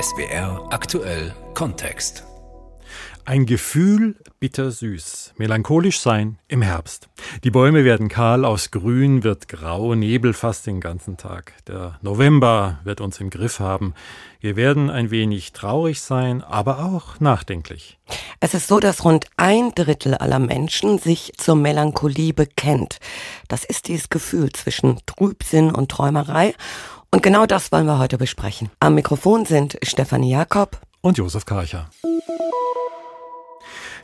SWR aktuell Kontext. Ein Gefühl bittersüß, melancholisch sein im Herbst. Die Bäume werden kahl, aus Grün wird grau, Nebel fast den ganzen Tag. Der November wird uns im Griff haben. Wir werden ein wenig traurig sein, aber auch nachdenklich. Es ist so, dass rund ein Drittel aller Menschen sich zur Melancholie bekennt. Das ist dieses Gefühl zwischen Trübsinn und Träumerei. Und genau das wollen wir heute besprechen. Am Mikrofon sind Stefanie Jakob und Josef Karcher.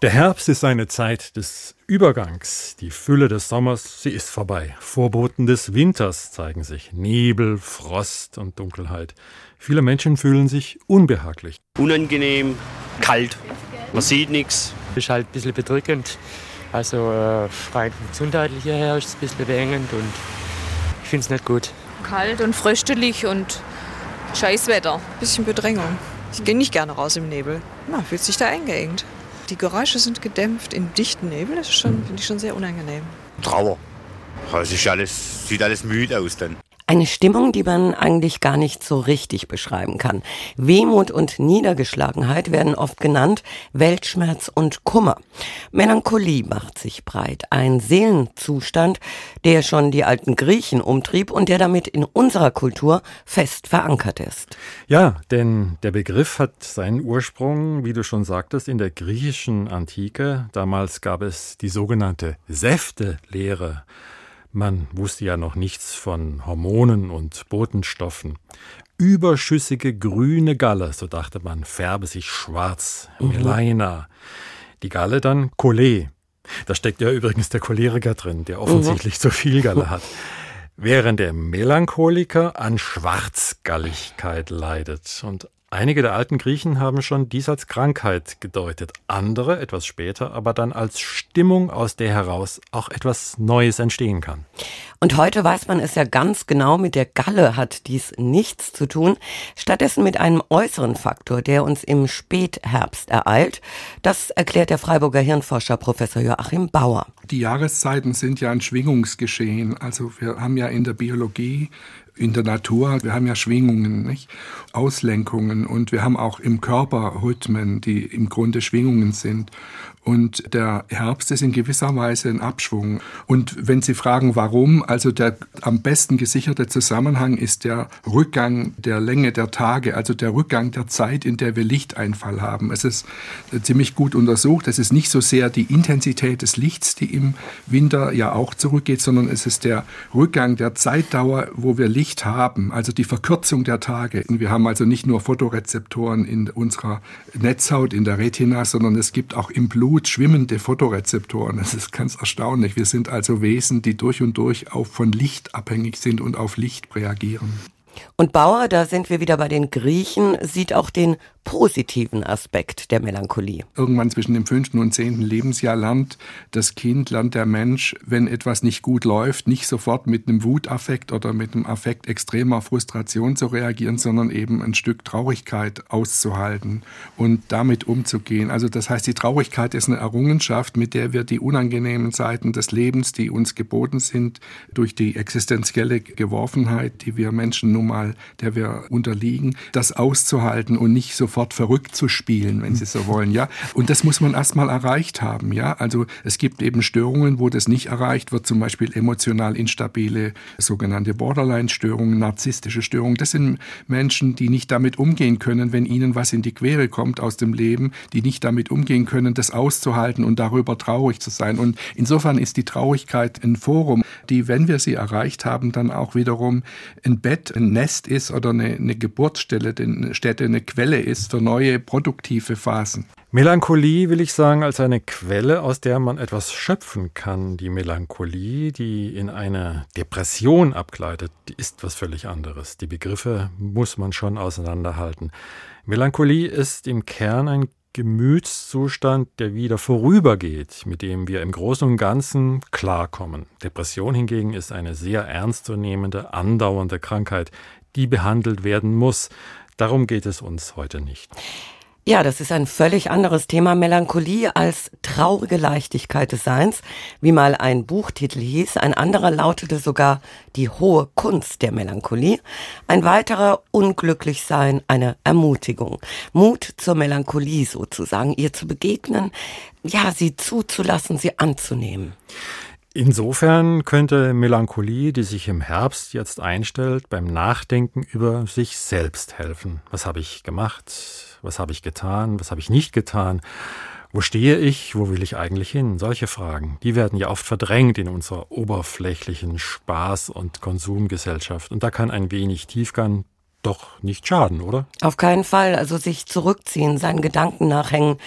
Der Herbst ist eine Zeit des Übergangs. Die Fülle des Sommers, sie ist vorbei. Vorboten des Winters zeigen sich. Nebel, Frost und Dunkelheit. Viele Menschen fühlen sich unbehaglich. Unangenehm, kalt, man sieht nichts. Ist halt ein bisschen bedrückend. Also äh, rein von gesundheitlicher her ist es ein bisschen beengend und ich finde es nicht gut. Kalt und fröstelig und Scheißwetter. Bisschen Bedrängung. Ich gehe nicht gerne raus im Nebel. Man fühlt sich da eingeengt. Die Geräusche sind gedämpft im dichten Nebel. Das finde ich schon sehr unangenehm. Trauer. Es ist alles, sieht alles müde aus dann. Eine Stimmung, die man eigentlich gar nicht so richtig beschreiben kann. Wehmut und Niedergeschlagenheit werden oft genannt, Weltschmerz und Kummer. Melancholie macht sich breit, ein Seelenzustand, der schon die alten Griechen umtrieb und der damit in unserer Kultur fest verankert ist. Ja, denn der Begriff hat seinen Ursprung, wie du schon sagtest, in der griechischen Antike. Damals gab es die sogenannte Säftelehre. Man wusste ja noch nichts von Hormonen und Botenstoffen. Überschüssige grüne Galle, so dachte man, färbe sich schwarz, mhm. Melaina. Die Galle dann Cholé. Da steckt ja übrigens der Choleriker drin, der offensichtlich mhm. zu viel Galle hat. Während der Melancholiker an Schwarzgalligkeit leidet. Und Einige der alten Griechen haben schon dies als Krankheit gedeutet, andere etwas später aber dann als Stimmung, aus der heraus auch etwas Neues entstehen kann. Und heute weiß man es ja ganz genau, mit der Galle hat dies nichts zu tun, stattdessen mit einem äußeren Faktor, der uns im Spätherbst ereilt. Das erklärt der Freiburger Hirnforscher Professor Joachim Bauer. Die Jahreszeiten sind ja ein Schwingungsgeschehen. Also wir haben ja in der Biologie in der Natur, wir haben ja Schwingungen, nicht? Auslenkungen und wir haben auch im Körper Rhythmen, die im Grunde Schwingungen sind. Und der Herbst ist in gewisser Weise ein Abschwung. Und wenn Sie fragen, warum, also der am besten gesicherte Zusammenhang ist der Rückgang der Länge der Tage, also der Rückgang der Zeit, in der wir Lichteinfall haben. Es ist ziemlich gut untersucht. Es ist nicht so sehr die Intensität des Lichts, die im Winter ja auch zurückgeht, sondern es ist der Rückgang der Zeitdauer, wo wir Licht haben, also die Verkürzung der Tage. Wir haben also nicht nur Fotorezeptoren in unserer Netzhaut, in der Retina, sondern es gibt auch im Blut Blut schwimmende Fotorezeptoren. Das ist ganz erstaunlich. Wir sind also Wesen, die durch und durch auch von Licht abhängig sind und auf Licht reagieren. Und Bauer, da sind wir wieder bei den Griechen, sieht auch den positiven Aspekt der Melancholie. Irgendwann zwischen dem fünften und zehnten Lebensjahr lernt das Kind, lernt der Mensch, wenn etwas nicht gut läuft, nicht sofort mit einem Wutaffekt oder mit einem Affekt extremer Frustration zu reagieren, sondern eben ein Stück Traurigkeit auszuhalten und damit umzugehen. Also das heißt, die Traurigkeit ist eine Errungenschaft, mit der wir die unangenehmen Seiten des Lebens, die uns geboten sind, durch die existenzielle Geworfenheit, die wir Menschen nun mal, der wir unterliegen, das auszuhalten und nicht sofort verrückt zu spielen, wenn Sie so wollen, ja. Und das muss man erstmal erreicht haben, ja. Also es gibt eben Störungen, wo das nicht erreicht wird, zum Beispiel emotional instabile, sogenannte Borderline-Störungen, narzisstische Störungen. Das sind Menschen, die nicht damit umgehen können, wenn ihnen was in die Quere kommt aus dem Leben, die nicht damit umgehen können, das auszuhalten und darüber traurig zu sein. Und insofern ist die Traurigkeit ein Forum, die, wenn wir sie erreicht haben, dann auch wiederum ein Bett, ein Nest ist oder eine, eine Geburtsstelle, eine Stätte, eine Quelle ist für neue produktive Phasen. Melancholie will ich sagen als eine Quelle, aus der man etwas schöpfen kann. Die Melancholie, die in eine Depression abgleitet, die ist was völlig anderes. Die Begriffe muss man schon auseinanderhalten. Melancholie ist im Kern ein Gemütszustand, der wieder vorübergeht, mit dem wir im Großen und Ganzen klarkommen. Depression hingegen ist eine sehr ernstzunehmende, andauernde Krankheit, die behandelt werden muss. Darum geht es uns heute nicht. Ja, das ist ein völlig anderes Thema Melancholie als traurige Leichtigkeit des Seins, wie mal ein Buchtitel hieß. Ein anderer lautete sogar die hohe Kunst der Melancholie. Ein weiterer unglücklich sein, eine Ermutigung. Mut zur Melancholie sozusagen, ihr zu begegnen, ja, sie zuzulassen, sie anzunehmen. Insofern könnte Melancholie, die sich im Herbst jetzt einstellt, beim Nachdenken über sich selbst helfen. Was habe ich gemacht? Was habe ich getan? Was habe ich nicht getan? Wo stehe ich? Wo will ich eigentlich hin? Solche Fragen, die werden ja oft verdrängt in unserer oberflächlichen Spaß- und Konsumgesellschaft. Und da kann ein wenig Tiefgang doch nicht schaden, oder? Auf keinen Fall. Also sich zurückziehen, seinen Gedanken nachhängen,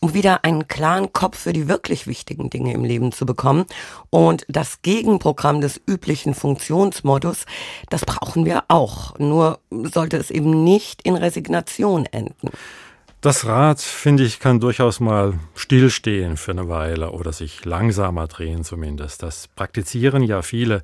um wieder einen klaren Kopf für die wirklich wichtigen Dinge im Leben zu bekommen. Und das Gegenprogramm des üblichen Funktionsmodus, das brauchen wir auch. Nur sollte es eben nicht in Resignation enden. Das Rad, finde ich, kann durchaus mal stillstehen für eine Weile oder sich langsamer drehen zumindest. Das praktizieren ja viele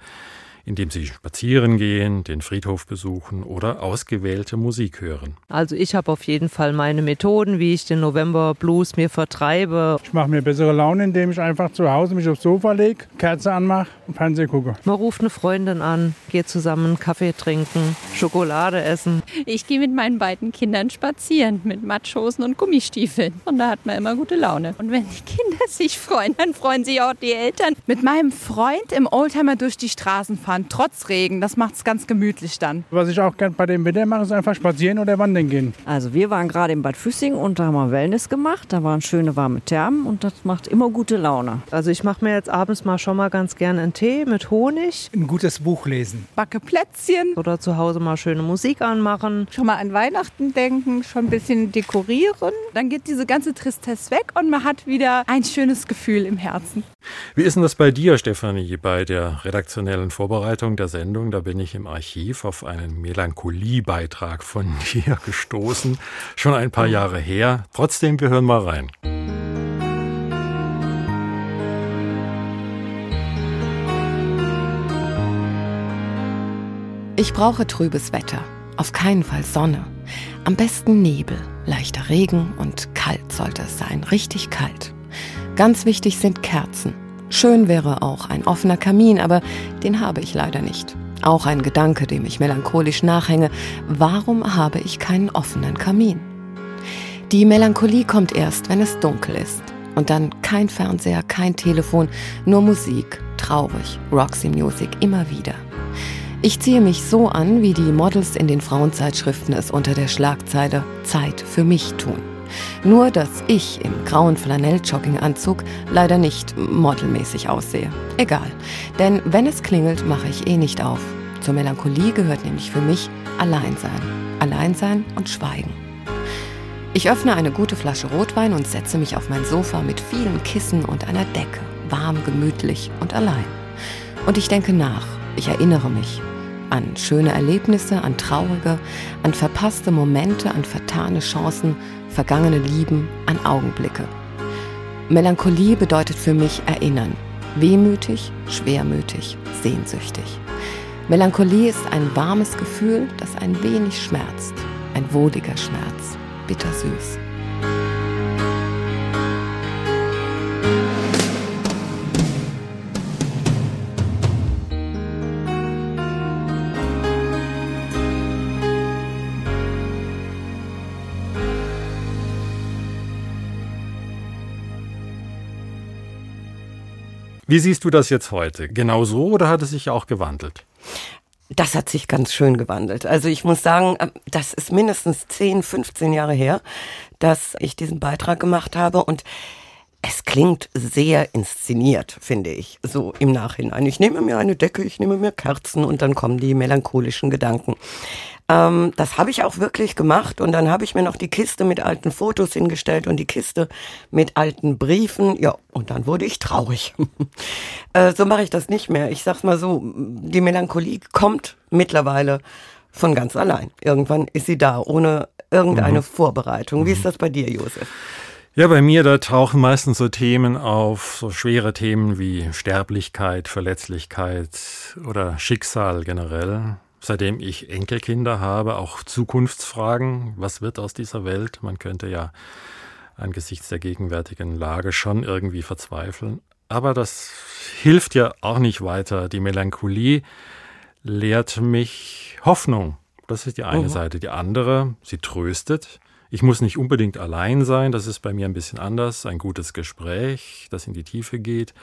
indem sie spazieren gehen, den Friedhof besuchen oder ausgewählte Musik hören. Also ich habe auf jeden Fall meine Methoden, wie ich den November Blues mir vertreibe. Ich mache mir bessere Laune, indem ich einfach zu Hause mich aufs Sofa lege, Kerze anmache und Fernsehen gucke. Man ruft eine Freundin an, geht zusammen Kaffee trinken, Schokolade essen. Ich gehe mit meinen beiden Kindern spazieren mit Matschhosen und Gummistiefeln und da hat man immer gute Laune. Und wenn die Kinder sich freuen, dann freuen sich auch die Eltern. Mit meinem Freund im Oldtimer durch die Straßen fahren fahren, trotz Regen. Das macht es ganz gemütlich dann. Was ich auch gerne bei dem Wetter mache, ist einfach spazieren oder wandern gehen. Also wir waren gerade in Bad Füssing und da haben wir Wellness gemacht. Da waren schöne warme Thermen und das macht immer gute Laune. Also ich mache mir jetzt abends mal schon mal ganz gerne einen Tee mit Honig. Ein gutes Buch lesen. Backe Plätzchen. Oder zu Hause mal schöne Musik anmachen. Schon mal an Weihnachten denken, schon ein bisschen dekorieren. Dann geht diese ganze Tristesse weg und man hat wieder ein schönes Gefühl im Herzen. Wie ist denn das bei dir, Stefanie, bei der redaktionellen Vorbereitung der Sendung? Da bin ich im Archiv auf einen Melancholie-Beitrag von dir gestoßen. Schon ein paar Jahre her. Trotzdem, wir hören mal rein. Ich brauche trübes Wetter. Auf keinen Fall Sonne. Am besten Nebel, leichter Regen und kalt sollte es sein, richtig kalt. Ganz wichtig sind Kerzen. Schön wäre auch ein offener Kamin, aber den habe ich leider nicht. Auch ein Gedanke, dem ich melancholisch nachhänge. Warum habe ich keinen offenen Kamin? Die Melancholie kommt erst, wenn es dunkel ist. Und dann kein Fernseher, kein Telefon, nur Musik, traurig, Roxy Music, immer wieder. Ich ziehe mich so an, wie die Models in den Frauenzeitschriften es unter der Schlagzeile Zeit für mich tun. Nur, dass ich im grauen Flanell-Jogginganzug leider nicht modelmäßig aussehe. Egal, denn wenn es klingelt, mache ich eh nicht auf. Zur Melancholie gehört nämlich für mich Alleinsein. Alleinsein und Schweigen. Ich öffne eine gute Flasche Rotwein und setze mich auf mein Sofa mit vielen Kissen und einer Decke, warm, gemütlich und allein. Und ich denke nach, ich erinnere mich an schöne Erlebnisse, an traurige, an verpasste Momente, an vertane Chancen, vergangene Lieben, an Augenblicke. Melancholie bedeutet für mich erinnern. Wehmütig, schwermütig, sehnsüchtig. Melancholie ist ein warmes Gefühl, das ein wenig schmerzt. Ein wohliger Schmerz, bittersüß. Wie siehst du das jetzt heute? Genau so oder hat es sich auch gewandelt? Das hat sich ganz schön gewandelt. Also ich muss sagen, äh, das ist mindestens 10, 15 Jahre her, dass ich diesen Beitrag gemacht habe und es klingt sehr inszeniert, finde ich, so im Nachhinein. Ich nehme mir eine Decke, ich nehme mir Kerzen und dann kommen die melancholischen Gedanken. Ähm, das habe ich auch wirklich gemacht und dann habe ich mir noch die Kiste mit alten Fotos hingestellt und die Kiste mit alten Briefen. Ja, und dann wurde ich traurig. äh, so mache ich das nicht mehr. Ich sag's mal so, die Melancholie kommt mittlerweile von ganz allein. Irgendwann ist sie da, ohne irgendeine mhm. Vorbereitung. Wie ist mhm. das bei dir, Josef? Ja, bei mir, da tauchen meistens so Themen auf, so schwere Themen wie Sterblichkeit, Verletzlichkeit oder Schicksal generell. Seitdem ich Enkelkinder habe, auch Zukunftsfragen. Was wird aus dieser Welt? Man könnte ja angesichts der gegenwärtigen Lage schon irgendwie verzweifeln. Aber das hilft ja auch nicht weiter. Die Melancholie lehrt mich Hoffnung. Das ist die eine mhm. Seite. Die andere, sie tröstet. Ich muss nicht unbedingt allein sein, das ist bei mir ein bisschen anders. Ein gutes Gespräch, das in die Tiefe geht,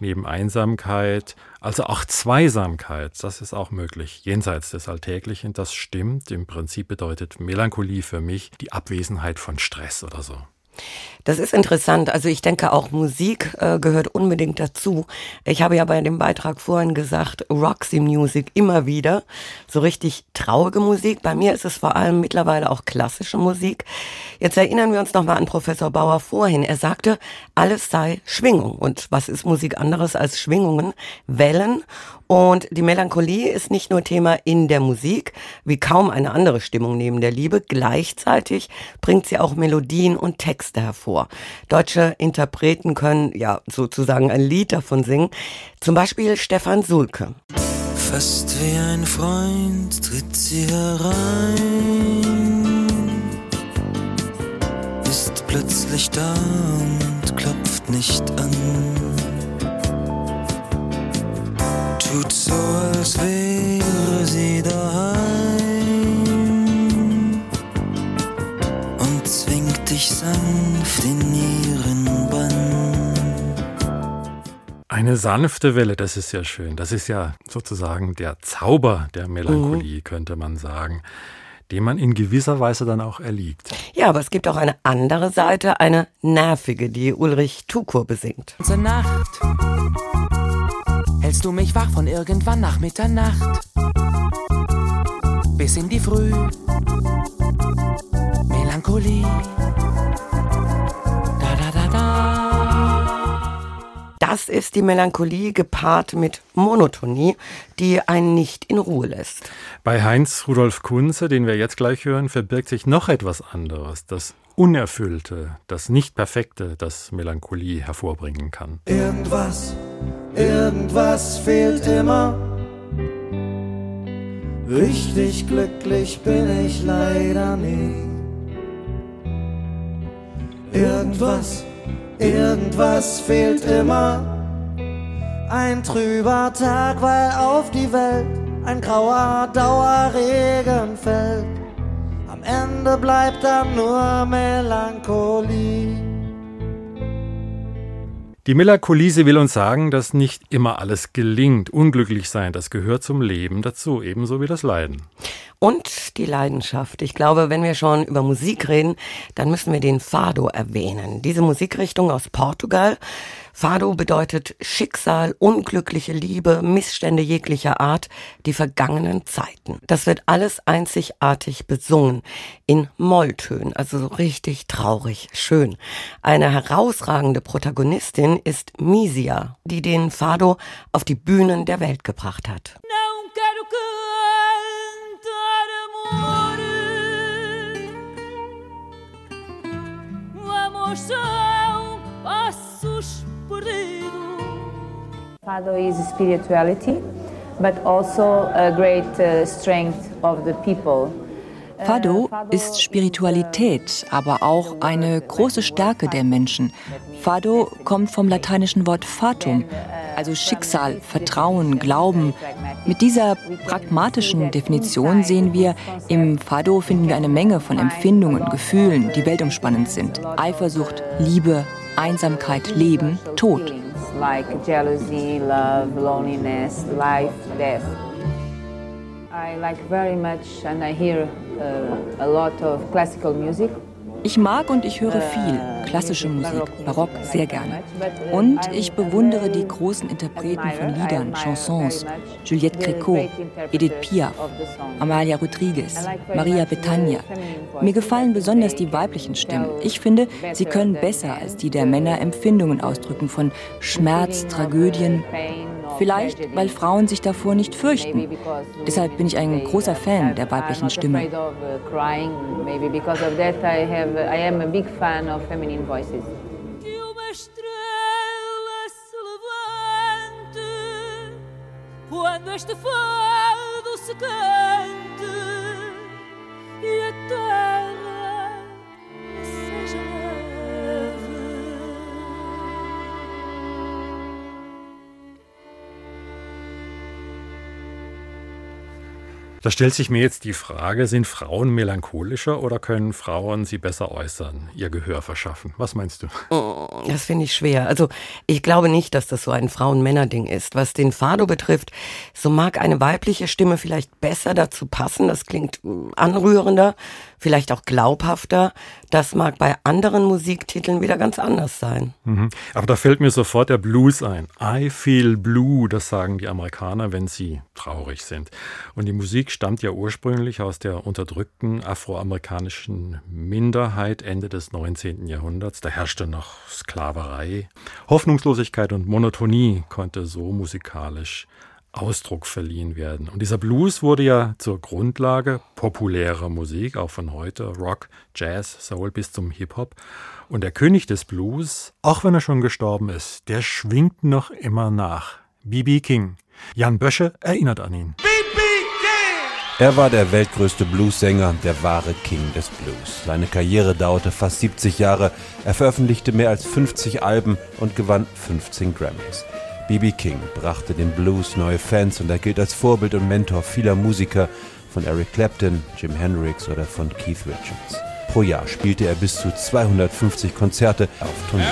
neben Einsamkeit, also auch Zweisamkeit, das ist auch möglich, jenseits des Alltäglichen, das stimmt. Im Prinzip bedeutet Melancholie für mich die Abwesenheit von Stress oder so. Das ist interessant. Also ich denke auch Musik äh, gehört unbedingt dazu. Ich habe ja bei dem Beitrag vorhin gesagt, Roxy Music immer wieder. So richtig traurige Musik. Bei mir ist es vor allem mittlerweile auch klassische Musik. Jetzt erinnern wir uns nochmal an Professor Bauer vorhin. Er sagte, alles sei Schwingung. Und was ist Musik anderes als Schwingungen? Wellen und die Melancholie ist nicht nur Thema in der Musik, wie kaum eine andere Stimmung neben der Liebe. Gleichzeitig bringt sie auch Melodien und Texte hervor. Deutsche Interpreten können ja sozusagen ein Lied davon singen. Zum Beispiel Stefan Sulke. Fast wie ein Freund tritt sie herein, ist plötzlich da und klopft nicht an als wäre sie daheim und zwingt dich sanft in ihren Bann. Eine sanfte Welle, das ist ja schön. Das ist ja sozusagen der Zauber der Melancholie, mhm. könnte man sagen dem man in gewisser Weise dann auch erliegt. Ja, aber es gibt auch eine andere Seite, eine nervige, die Ulrich Tukur besingt. Unsere Nacht hältst du mich wach von irgendwann nach Mitternacht bis in die Früh. Melancholie. Da da da da. Das ist die Melancholie gepaart mit Monotonie, die einen nicht in Ruhe lässt. Bei Heinz Rudolf Kunze, den wir jetzt gleich hören, verbirgt sich noch etwas anderes, das Unerfüllte, das Nicht-Perfekte, das Melancholie hervorbringen kann. Irgendwas, irgendwas fehlt immer. Richtig glücklich bin ich leider nie. Irgendwas, irgendwas fehlt immer. Ein trüber Tag, weil auf die Welt ein grauer Dauerregen fällt. Ende bleibt dann nur Melancholie. Die Melancholie, sie will uns sagen, dass nicht immer alles gelingt. Unglücklich sein, das gehört zum Leben dazu, ebenso wie das Leiden. Und die Leidenschaft. Ich glaube, wenn wir schon über Musik reden, dann müssen wir den Fado erwähnen. Diese Musikrichtung aus Portugal Fado bedeutet Schicksal, unglückliche Liebe, Missstände jeglicher Art, die vergangenen Zeiten. Das wird alles einzigartig besungen, in Molltönen, also so richtig traurig, schön. Eine herausragende Protagonistin ist Misia, die den Fado auf die Bühnen der Welt gebracht hat. Vamos Fado is spirituality, but also a great uh, strength of the people. Uh, Fado ist Spiritualität, aber auch eine große Stärke der Menschen. Fado kommt vom lateinischen Wort fatum, also Schicksal, Vertrauen, Glauben. Mit dieser pragmatischen Definition sehen wir, im Fado finden wir eine Menge von Empfindungen, Gefühlen, die weltumspannend sind. Eifersucht, Liebe, Einsamkeit, Leben, Tod. I like very much and I hear uh, a lot of classical music. Ich mag und ich höre viel klassische Musik, Barock sehr gerne. Und ich bewundere die großen Interpreten von Liedern, Chansons, Juliette Gréco, Edith Piaf, Amalia Rodriguez, Maria Betania. Mir gefallen besonders die weiblichen Stimmen. Ich finde, sie können besser als die der Männer Empfindungen ausdrücken von Schmerz, Tragödien, Vielleicht, weil Frauen sich davor nicht fürchten. Deshalb bin ich ein großer Fan der weiblichen Stimme. Da stellt sich mir jetzt die Frage, sind Frauen melancholischer oder können Frauen sie besser äußern, ihr Gehör verschaffen? Was meinst du? Oh, das finde ich schwer. Also ich glaube nicht, dass das so ein Frauen-Männer-Ding ist. Was den Fado betrifft, so mag eine weibliche Stimme vielleicht besser dazu passen. Das klingt mm, anrührender, vielleicht auch glaubhafter. Das mag bei anderen Musiktiteln wieder ganz anders sein. Mhm. Aber da fällt mir sofort der Blues ein. I feel blue, das sagen die Amerikaner, wenn sie traurig sind. Und die Musik stammt ja ursprünglich aus der unterdrückten afroamerikanischen Minderheit Ende des 19. Jahrhunderts. Da herrschte noch Sklaverei. Hoffnungslosigkeit und Monotonie konnte so musikalisch Ausdruck verliehen werden. Und dieser Blues wurde ja zur Grundlage populärer Musik, auch von heute, Rock, Jazz, Soul bis zum Hip-Hop. Und der König des Blues, auch wenn er schon gestorben ist, der schwingt noch immer nach. B.B. King. Jan Bösche erinnert an ihn. Er war der weltgrößte Bluessänger, der wahre King des Blues. Seine Karriere dauerte fast 70 Jahre. Er veröffentlichte mehr als 50 Alben und gewann 15 Grammys. B.B. King brachte dem Blues neue Fans und er gilt als Vorbild und Mentor vieler Musiker, von Eric Clapton, Jim Hendrix oder von Keith Richards. Pro Jahr spielte er bis zu 250 Konzerte auf Tournee.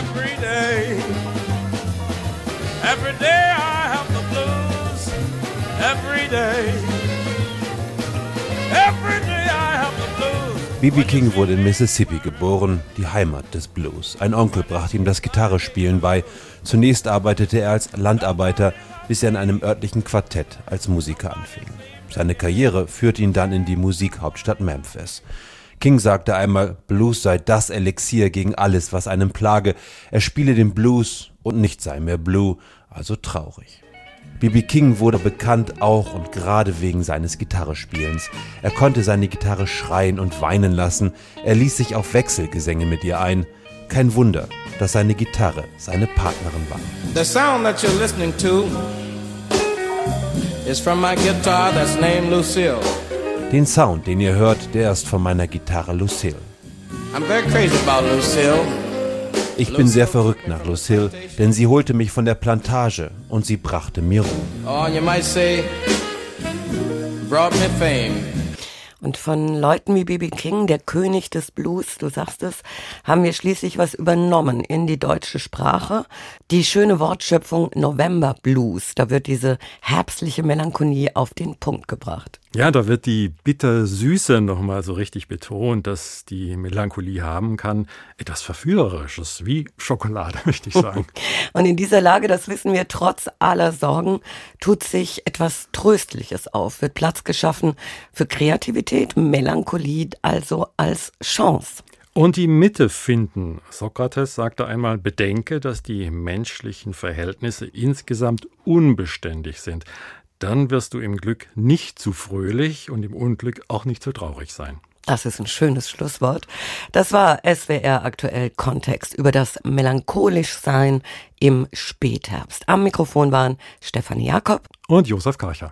B.B. King wurde in Mississippi geboren, die Heimat des Blues. Ein Onkel brachte ihm das Gitarrespielen bei. Zunächst arbeitete er als Landarbeiter, bis er in einem örtlichen Quartett als Musiker anfing. Seine Karriere führte ihn dann in die Musikhauptstadt Memphis. King sagte einmal, Blues sei das Elixier gegen alles, was einem plage. Er spiele den Blues und nicht sei mehr blue, also traurig. B.B. King wurde bekannt auch und gerade wegen seines Gitarrespielens. Er konnte seine Gitarre schreien und weinen lassen. Er ließ sich auf Wechselgesänge mit ihr ein. Kein Wunder, dass seine Gitarre seine Partnerin war. The sound that you're listening to is from my guitar that's named Lucille. Den Sound, den ihr hört, der ist von meiner Gitarre Lucille. I'm very crazy about Lucille. Ich bin sehr verrückt nach Lucille, denn sie holte mich von der Plantage und sie brachte mir Ruhe. Oh, you might say, brought me fame. Und von Leuten wie B.B. King, der König des Blues, du sagst es, haben wir schließlich was übernommen in die deutsche Sprache. Die schöne Wortschöpfung November Blues, da wird diese herbstliche Melancholie auf den Punkt gebracht. Ja, da wird die Bittersüße nochmal so richtig betont, dass die Melancholie haben kann. Etwas Verführerisches, wie Schokolade, möchte ich sagen. Und in dieser Lage, das wissen wir, trotz aller Sorgen, tut sich etwas Tröstliches auf, wird Platz geschaffen für Kreativität, Melancholie also als Chance. Und die Mitte finden. Sokrates sagte einmal, bedenke, dass die menschlichen Verhältnisse insgesamt unbeständig sind dann wirst du im Glück nicht zu fröhlich und im Unglück auch nicht zu traurig sein. Das ist ein schönes Schlusswort. Das war SWR aktuell Kontext über das melancholisch Sein im Spätherbst. Am Mikrofon waren Stefanie Jakob und Josef Karcher.